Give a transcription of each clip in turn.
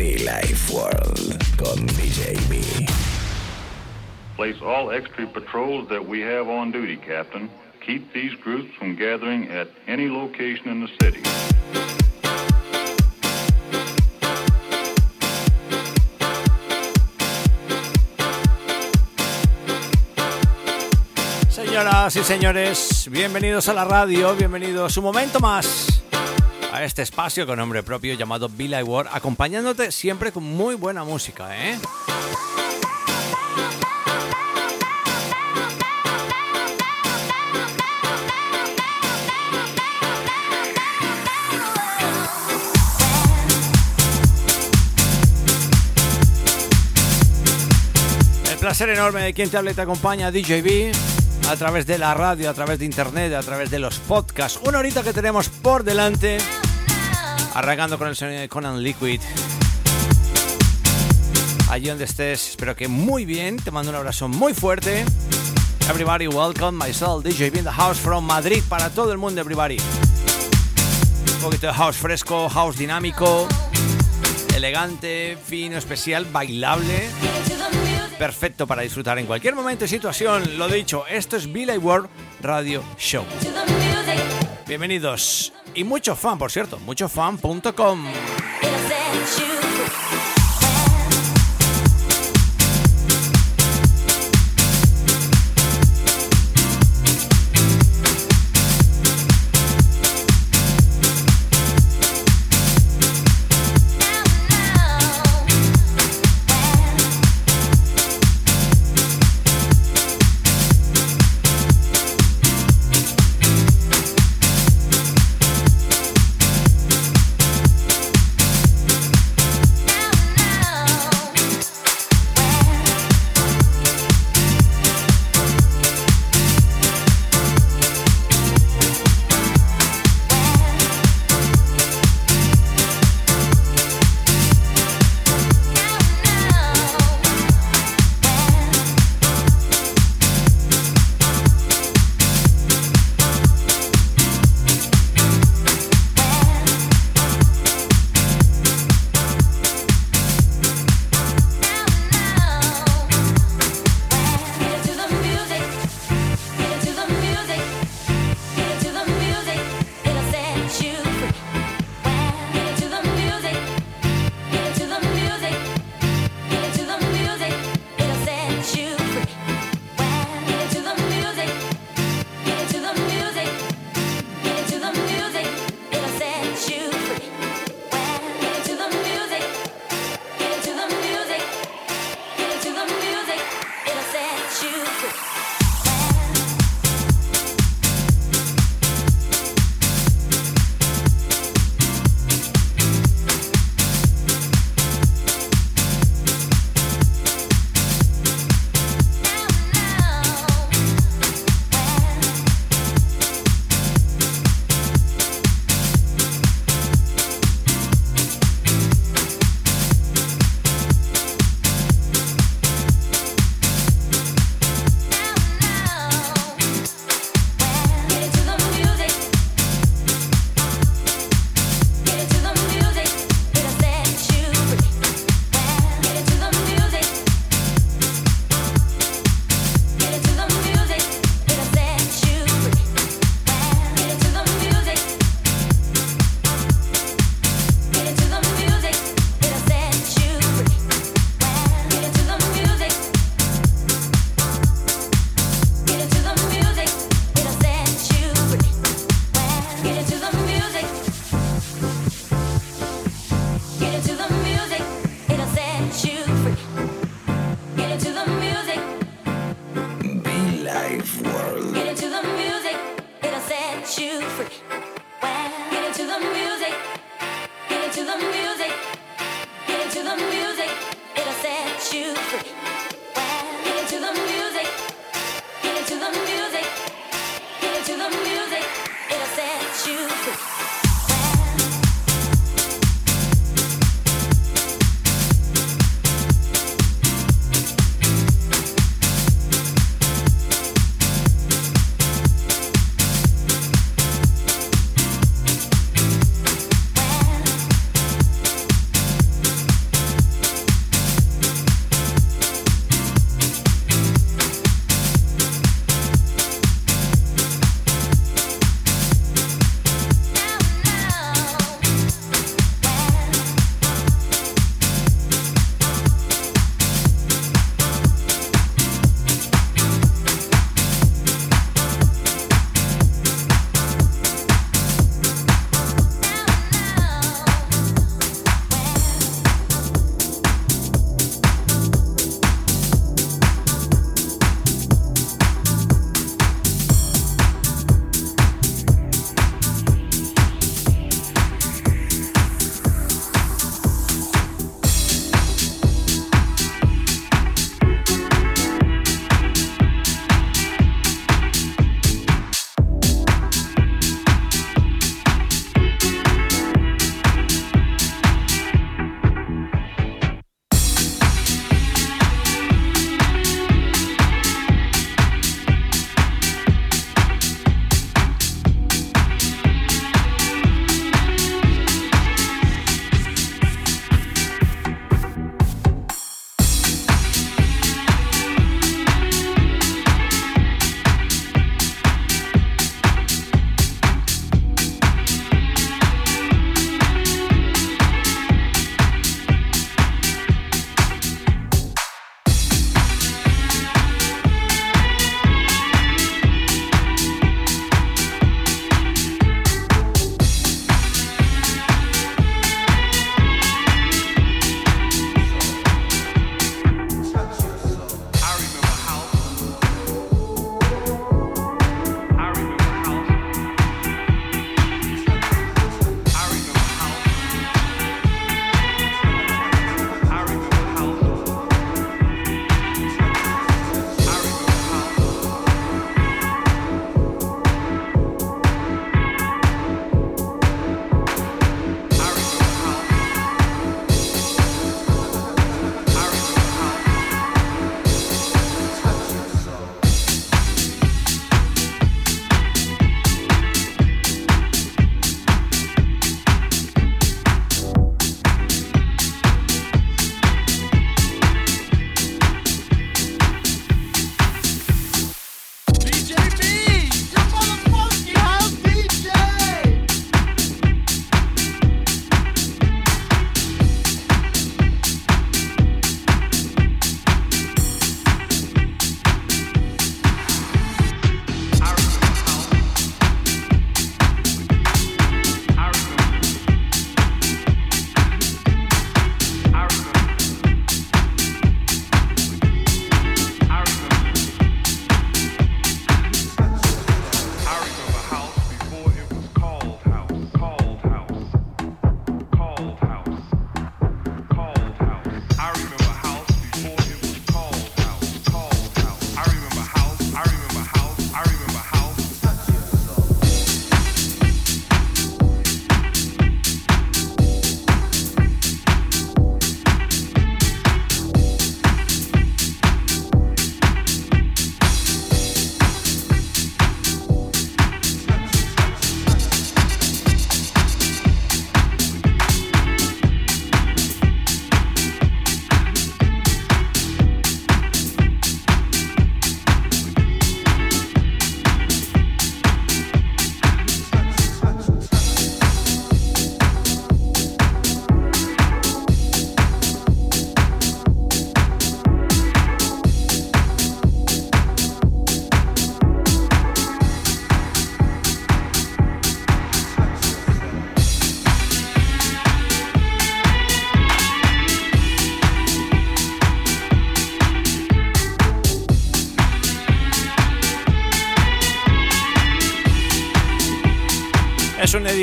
Life World con DJ B. Place all extra patrols that we have on duty, Captain. Keep these groups from gathering at any location in the city. Señoras y señores, bienvenidos a la radio, bienvenidos un momento más a este espacio con nombre propio llamado Bill World, acompañándote siempre con muy buena música, ¿eh? Placer enorme de quien te habla y te acompaña, DJB a través de la radio, a través de internet, a través de los podcasts. Una horita que tenemos por delante, arrancando con el sonido de Conan Liquid. Allí donde estés, espero que muy bien. Te mando un abrazo muy fuerte. Everybody, welcome myself, DJ in the house from Madrid para todo el mundo, everybody. Un poquito de house fresco, house dinámico, elegante, fino, especial, bailable perfecto para disfrutar en cualquier momento y situación. Lo dicho, esto es Billy World Radio Show. Bienvenidos y mucho fan, por cierto, muchofan.com.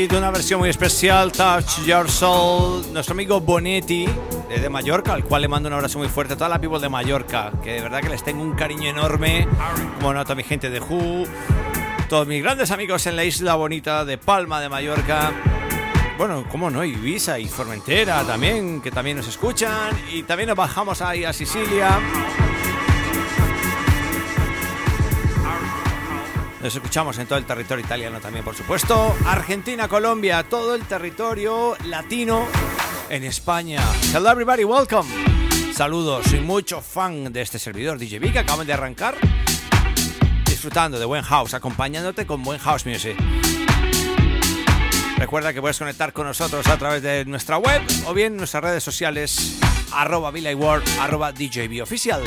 edit, una versión muy especial, Touch Your Soul, nuestro amigo Bonetti, de Mallorca, al cual le mando un abrazo muy fuerte a toda la people de Mallorca, que de verdad que les tengo un cariño enorme, como nota mi gente de Who, Todos mis grandes amigos en la isla bonita de Palma de Mallorca. Bueno, cómo no, Ibiza y Formentera también, que también nos escuchan. Y también nos bajamos ahí a Sicilia. Nos escuchamos en todo el territorio italiano también, por supuesto. Argentina, Colombia, todo el territorio latino en España. Hello everybody, welcome. Saludos, soy mucho fan de este servidor DJ que acaban de arrancar. Disfrutando de buen house, acompañándote con buen house music. Recuerda que puedes conectar con nosotros a través de nuestra web o bien nuestras redes sociales arroba arroba DJB oficial.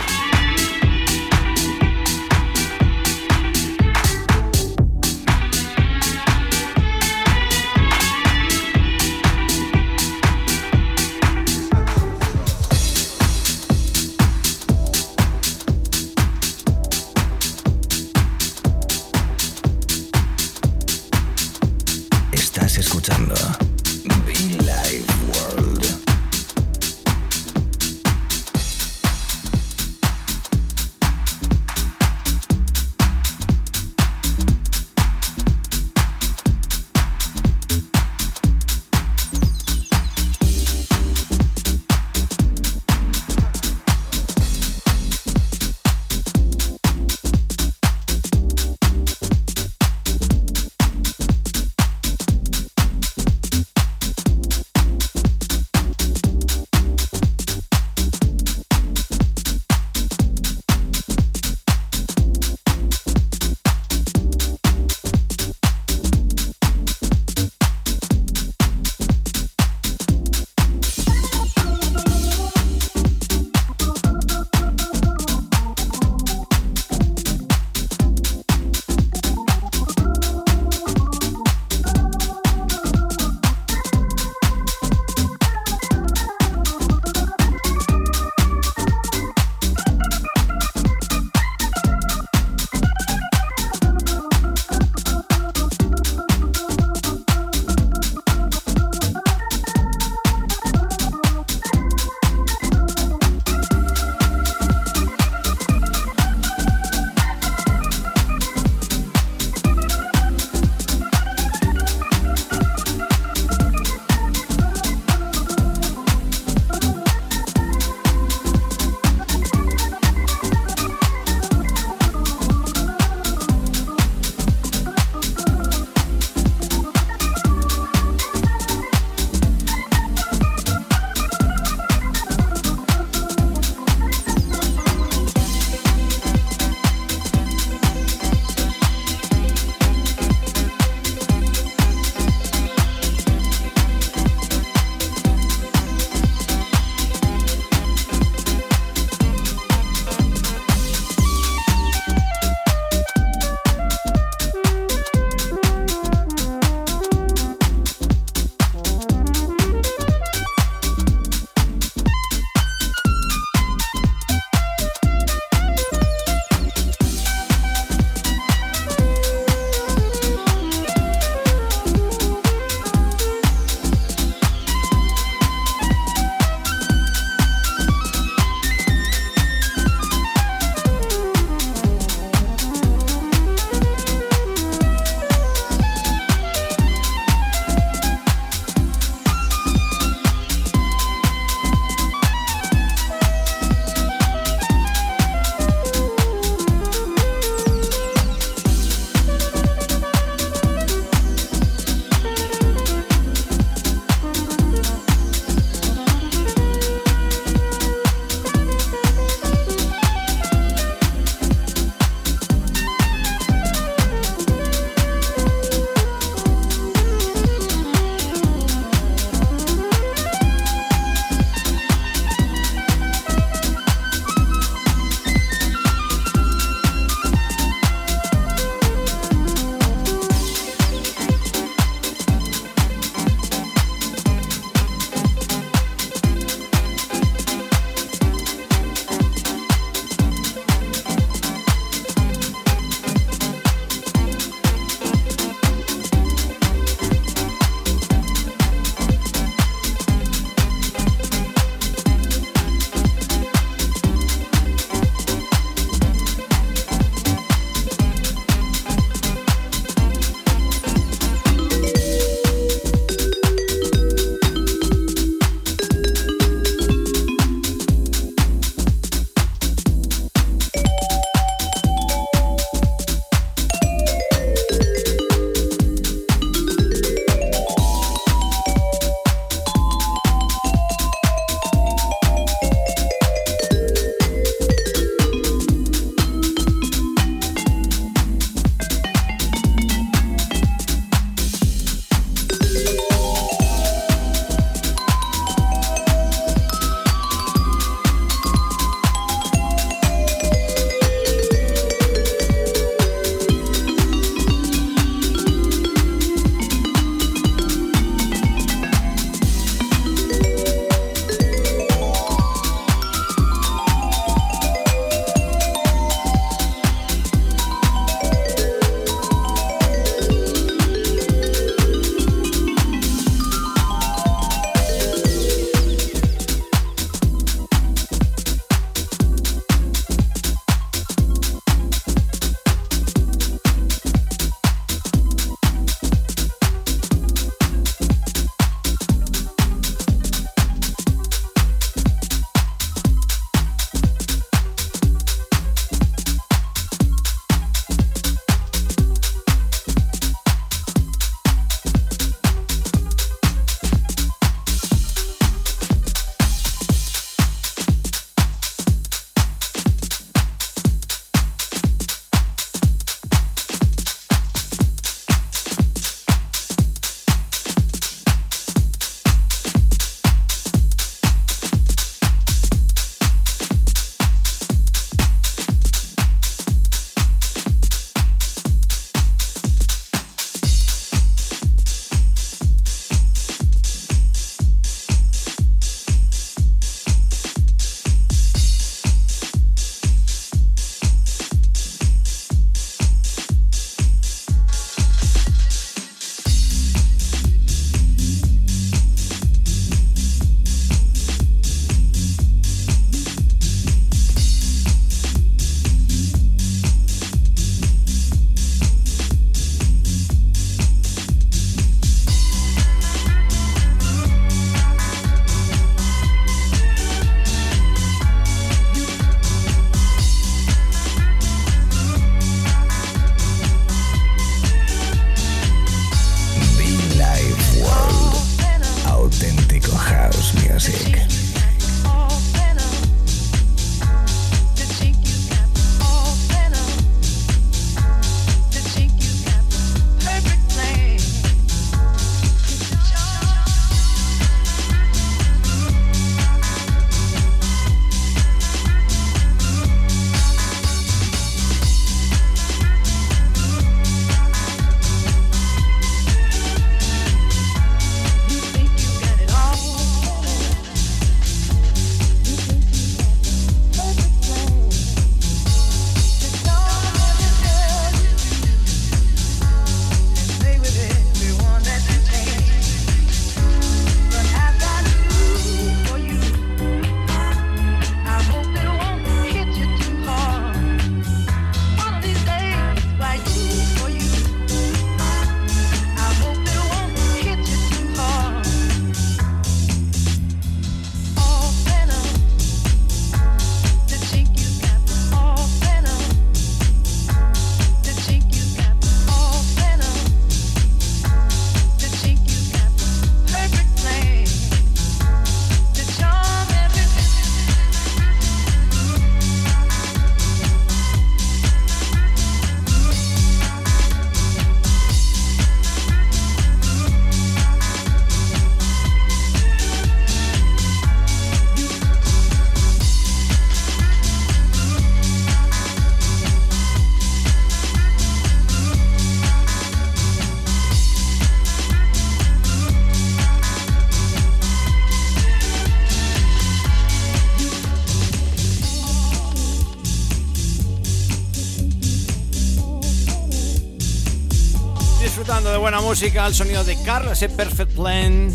Música, sonido de Carlos E. Perfect Plan.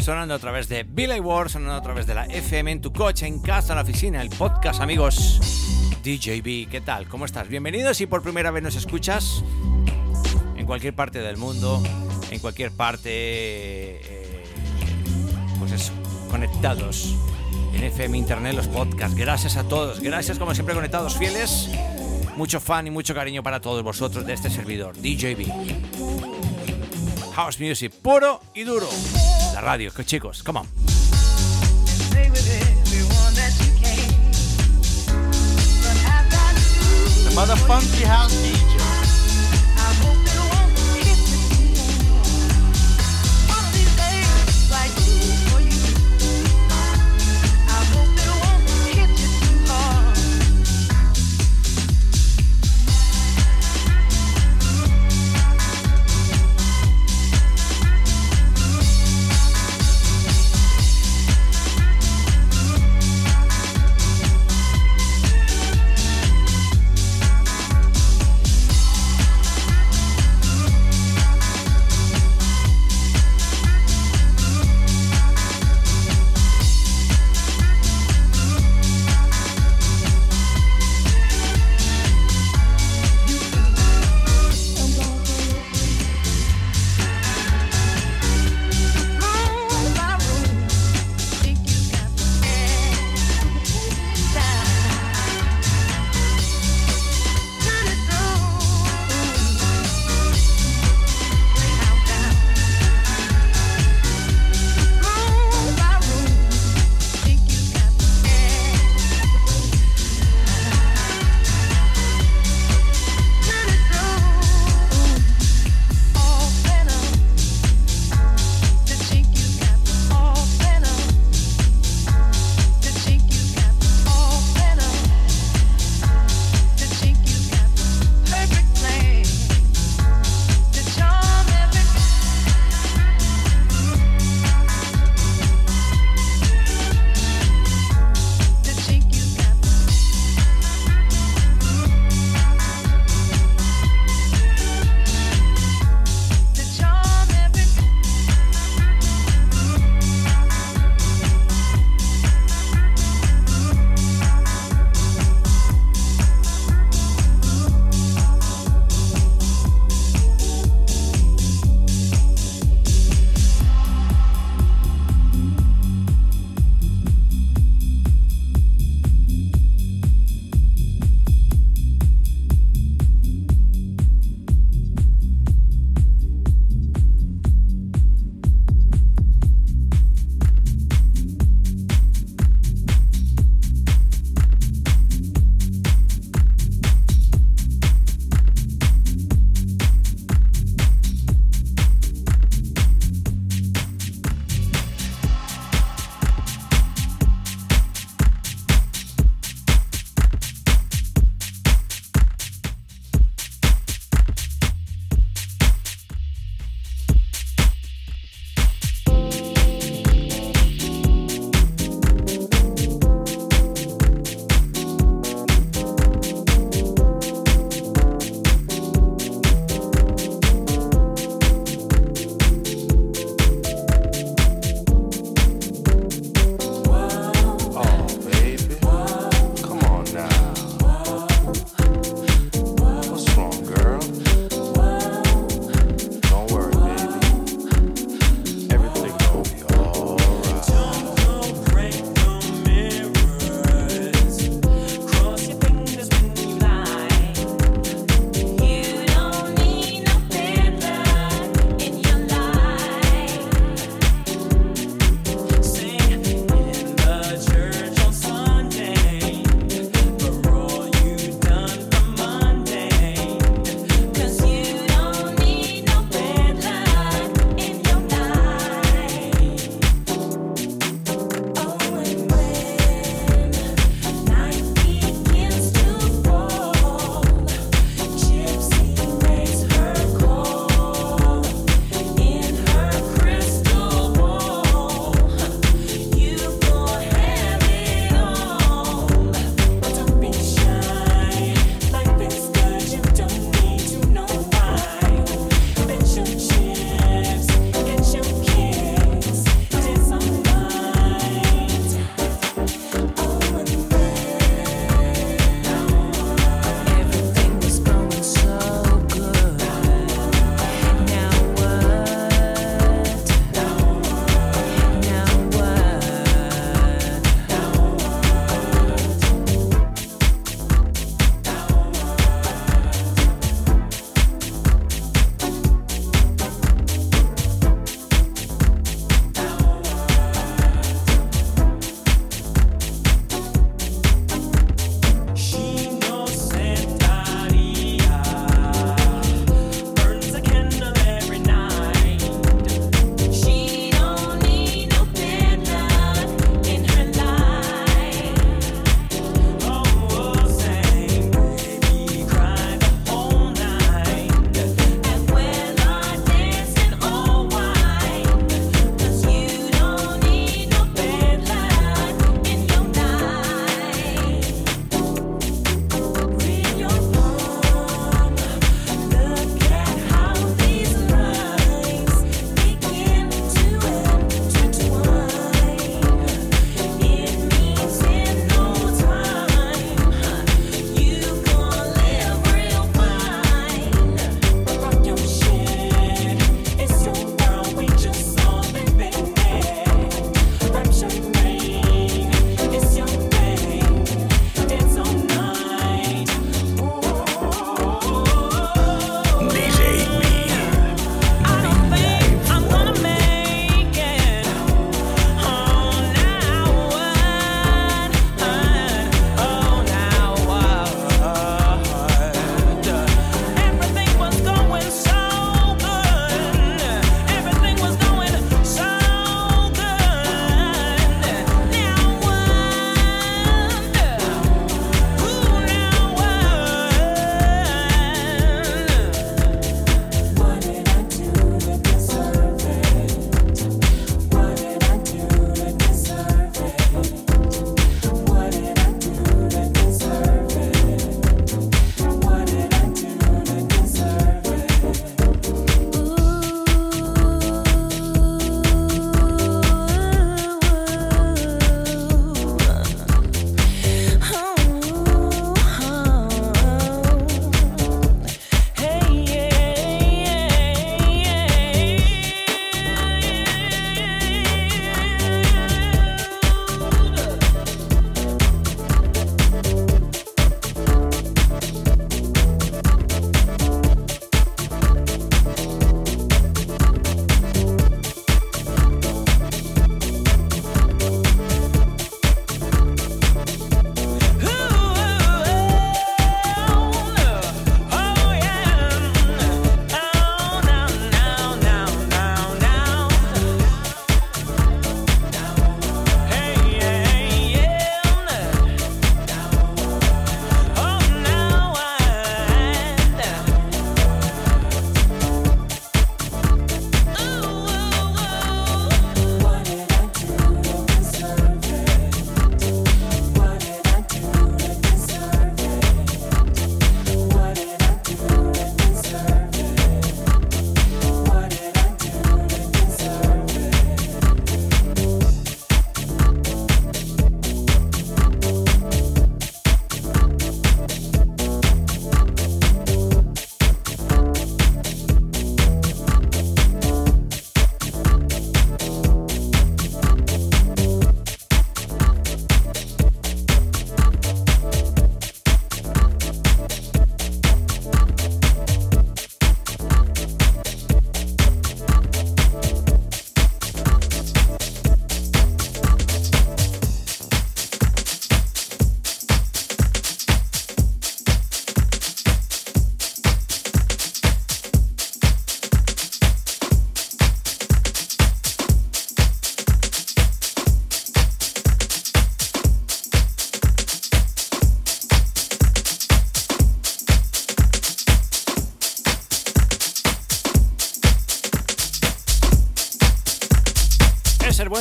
Sonando a través de Billy Ward, sonando a través de la FM en tu coche, en casa, en la oficina, el podcast, amigos. DJB, ¿qué tal? ¿Cómo estás? Bienvenidos si por primera vez nos escuchas en cualquier parte del mundo, en cualquier parte, eh, pues eso, conectados en FM Internet, los podcasts. Gracias a todos, gracias como siempre conectados fieles. Mucho fan y mucho cariño para todos vosotros de este servidor, DJB. House Music, puro y duro. La radio, que chicos, come on.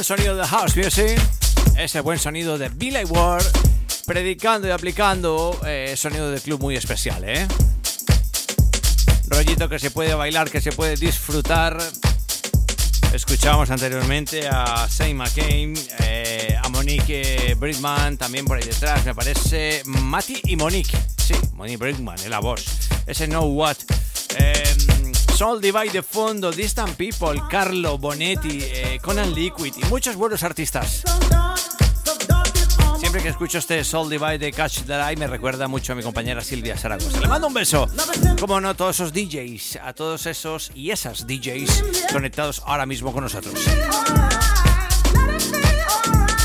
Sonido de House Music. Es el buen sonido de Billy Ward. Predicando y aplicando eh, sonido de club muy especial, ¿eh? Rollito que se puede bailar, que se puede disfrutar. Escuchábamos anteriormente a Saint McCain, eh, a Monique Brickman, también por ahí detrás, me parece. Mati y Monique. Sí, Monique Brickman, es la voz. Ese No What. Soul Divide de fondo, Distant People, Carlo Bonetti, eh, Conan Liquid y muchos buenos artistas. Siempre que escucho este Soul Divide de Catch the Eye me recuerda mucho a mi compañera Silvia Zaragoza. Le mando un beso. Como no, todos esos DJs, a todos esos y esas DJs conectados ahora mismo con nosotros.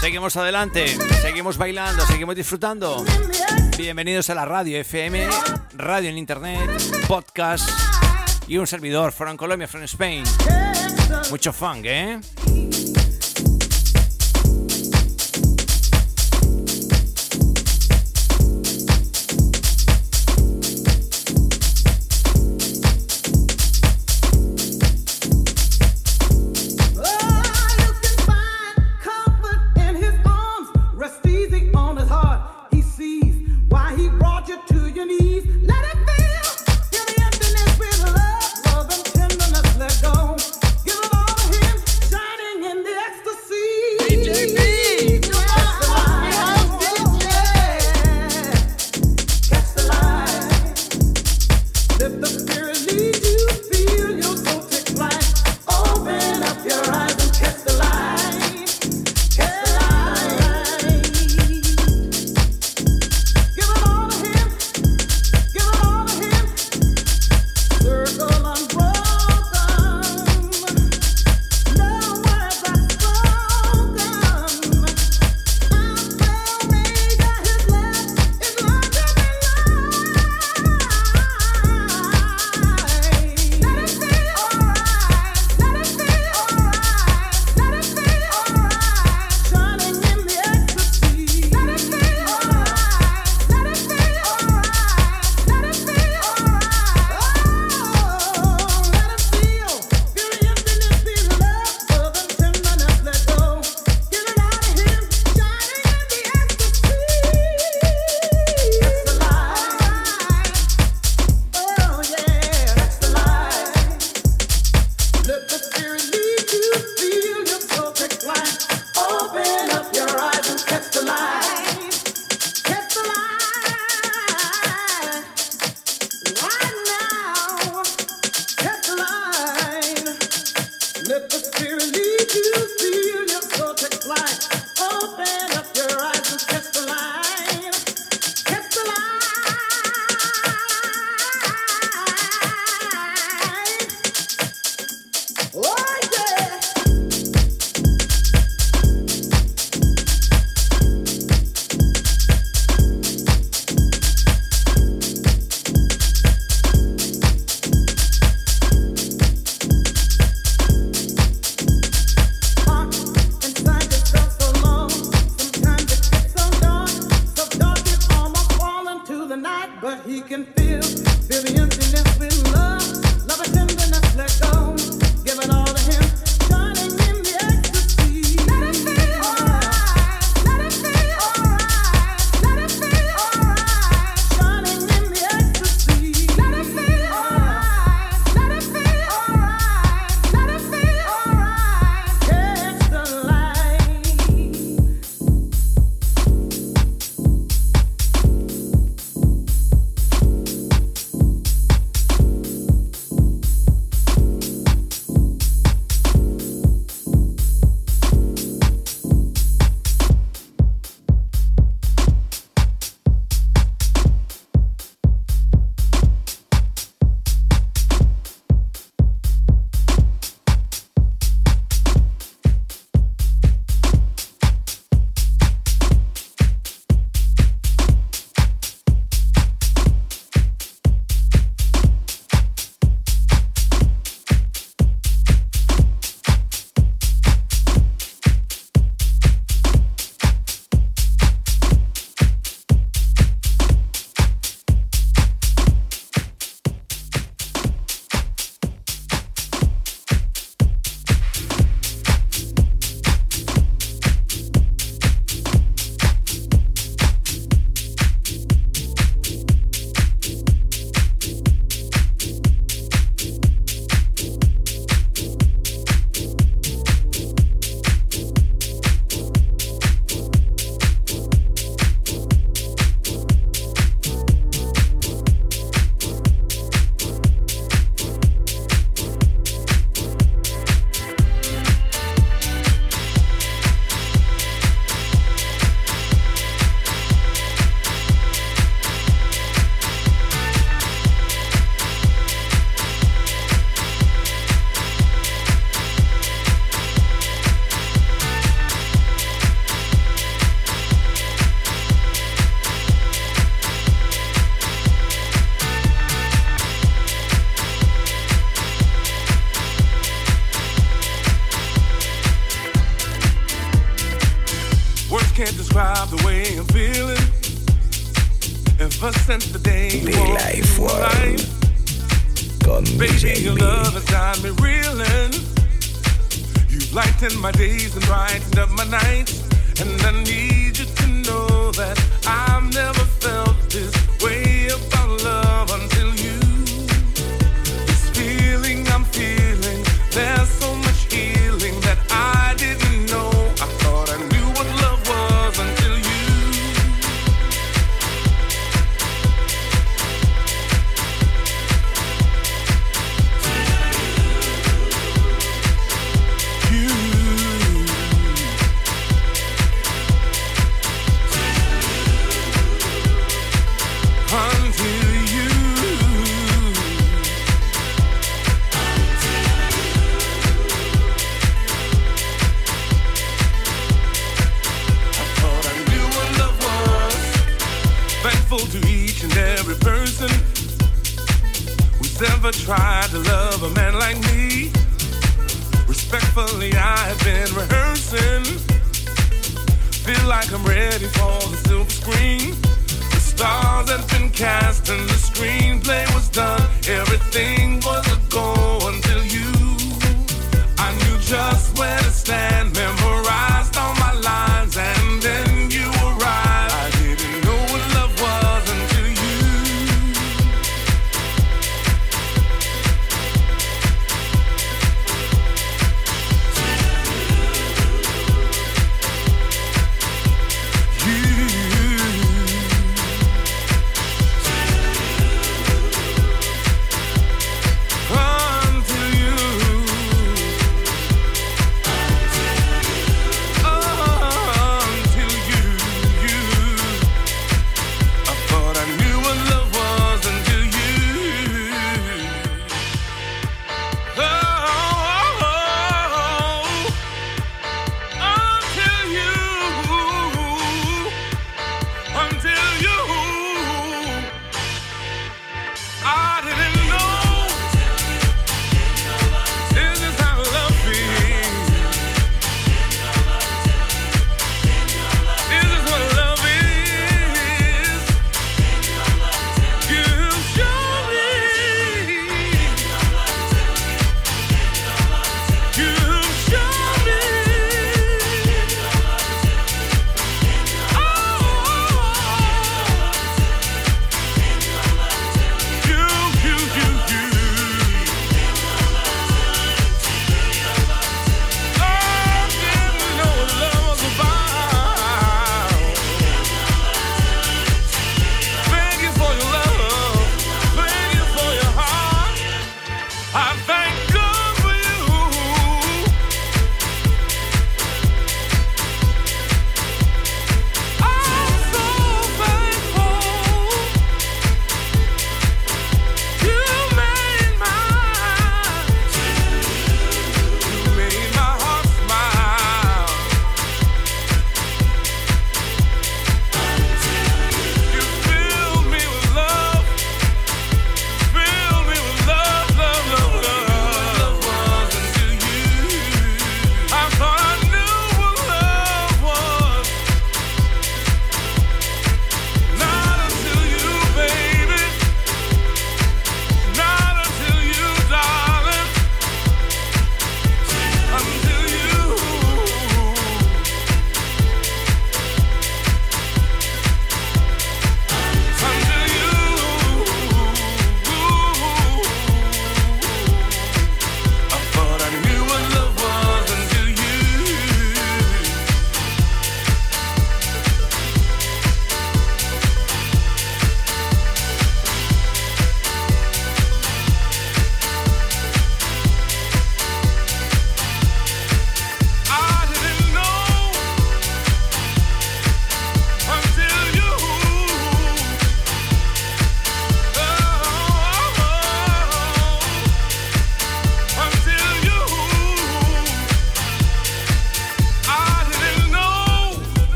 Seguimos adelante, seguimos bailando, seguimos disfrutando. Bienvenidos a la radio FM, radio en internet, podcast y un servidor from Colombia, from Spain. Mucho funk, ¿eh?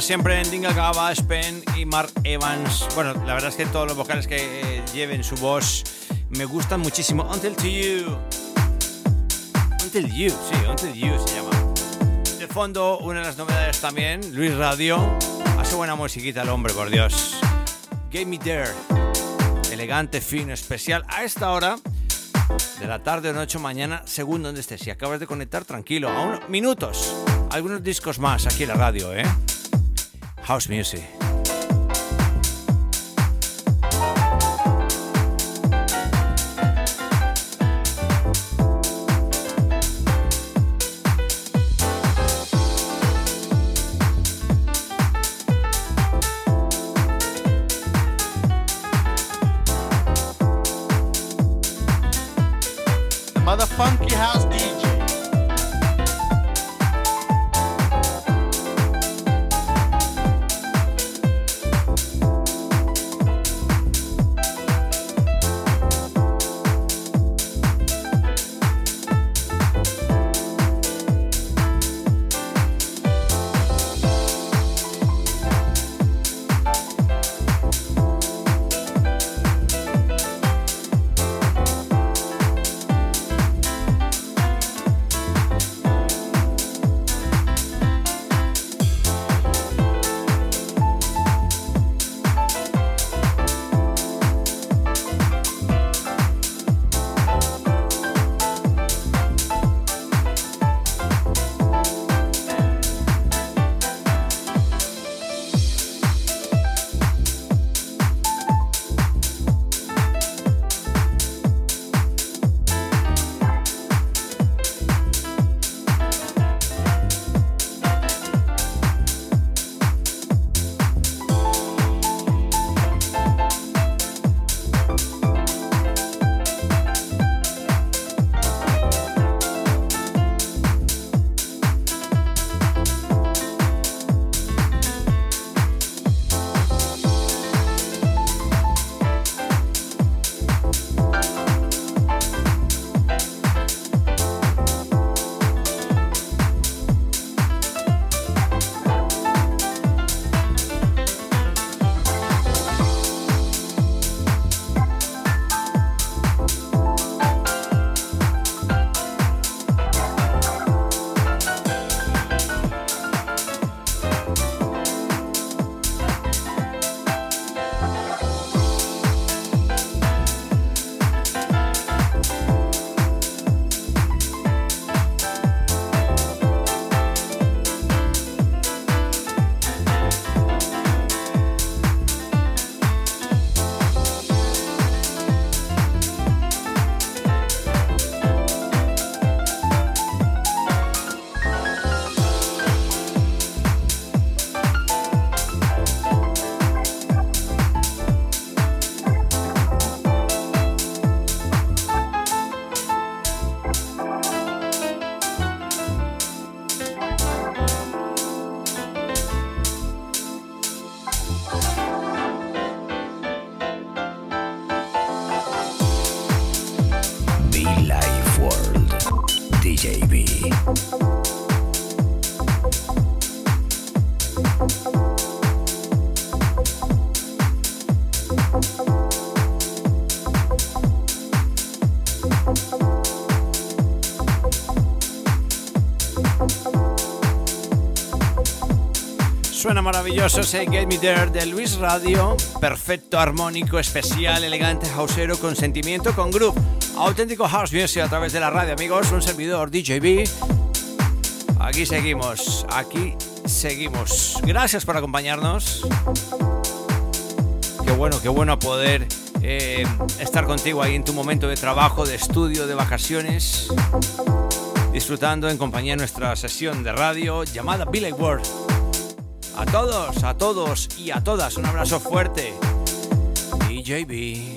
Siempre en Dinga Gaba, Spen y Mark Evans. Bueno, la verdad es que todos los vocales que lleven su voz me gustan muchísimo. Until to You. Until You, sí, Until You se llama. De fondo, una de las novedades también, Luis Radio. Hace buena musiquita el hombre, por Dios. Game Me There. Elegante, fino, especial. A esta hora de la tarde o noche mañana, según donde estés. Si acabas de conectar, tranquilo. Aún minutos. Algunos discos más aquí en la radio, ¿eh? House Music. Maravilloso ese Get Me There de Luis Radio. Perfecto, armónico, especial, elegante, houseero, con sentimiento, con groove. Auténtico house music a través de la radio, amigos. Un servidor DJB. Aquí seguimos, aquí seguimos. Gracias por acompañarnos. Qué bueno, qué bueno poder eh, estar contigo ahí en tu momento de trabajo, de estudio, de vacaciones. Disfrutando en compañía de nuestra sesión de radio llamada Billy World. A todos, a todos y a todas, un abrazo fuerte. DJB.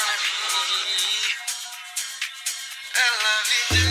I love you.